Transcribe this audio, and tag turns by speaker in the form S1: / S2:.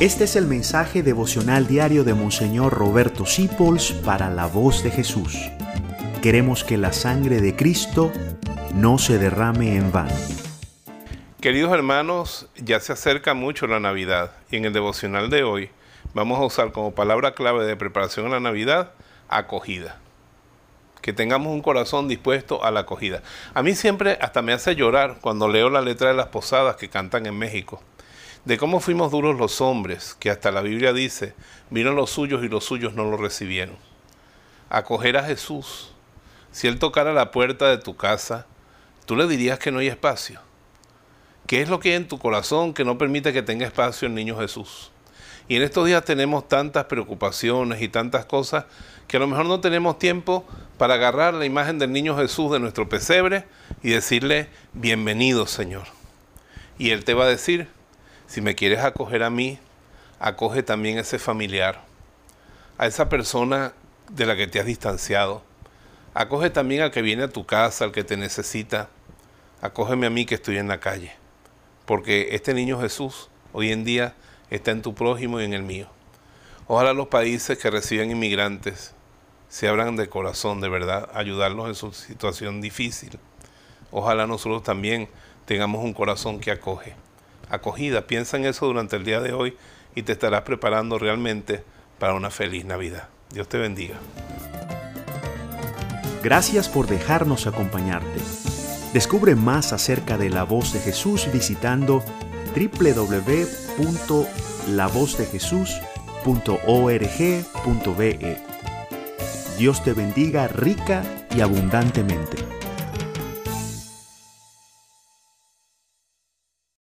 S1: Este es el mensaje devocional diario de Monseñor Roberto Sipols para la voz de Jesús. Queremos que la sangre de Cristo no se derrame en vano.
S2: Queridos hermanos, ya se acerca mucho la Navidad y en el devocional de hoy vamos a usar como palabra clave de preparación a la Navidad acogida. Que tengamos un corazón dispuesto a la acogida. A mí siempre hasta me hace llorar cuando leo la letra de las posadas que cantan en México de cómo fuimos duros los hombres, que hasta la Biblia dice, vino los suyos y los suyos no lo recibieron. Acoger a Jesús. Si Él tocara la puerta de tu casa, tú le dirías que no hay espacio. ¿Qué es lo que hay en tu corazón que no permite que tenga espacio el niño Jesús? Y en estos días tenemos tantas preocupaciones y tantas cosas que a lo mejor no tenemos tiempo para agarrar la imagen del niño Jesús de nuestro pesebre y decirle, bienvenido Señor. Y Él te va a decir, si me quieres acoger a mí, acoge también a ese familiar, a esa persona de la que te has distanciado. Acoge también al que viene a tu casa, al que te necesita. Acógeme a mí que estoy en la calle. Porque este niño Jesús hoy en día está en tu prójimo y en el mío. Ojalá los países que reciben inmigrantes se abran de corazón, de verdad, ayudarlos en su situación difícil. Ojalá nosotros también tengamos un corazón que acoge acogida. Piensa en eso durante el día de hoy y te estarás preparando realmente para una feliz Navidad. Dios te bendiga.
S1: Gracias por dejarnos acompañarte. Descubre más acerca de la voz de Jesús visitando www.lavozdejesús.org.be. Dios te bendiga rica y abundantemente.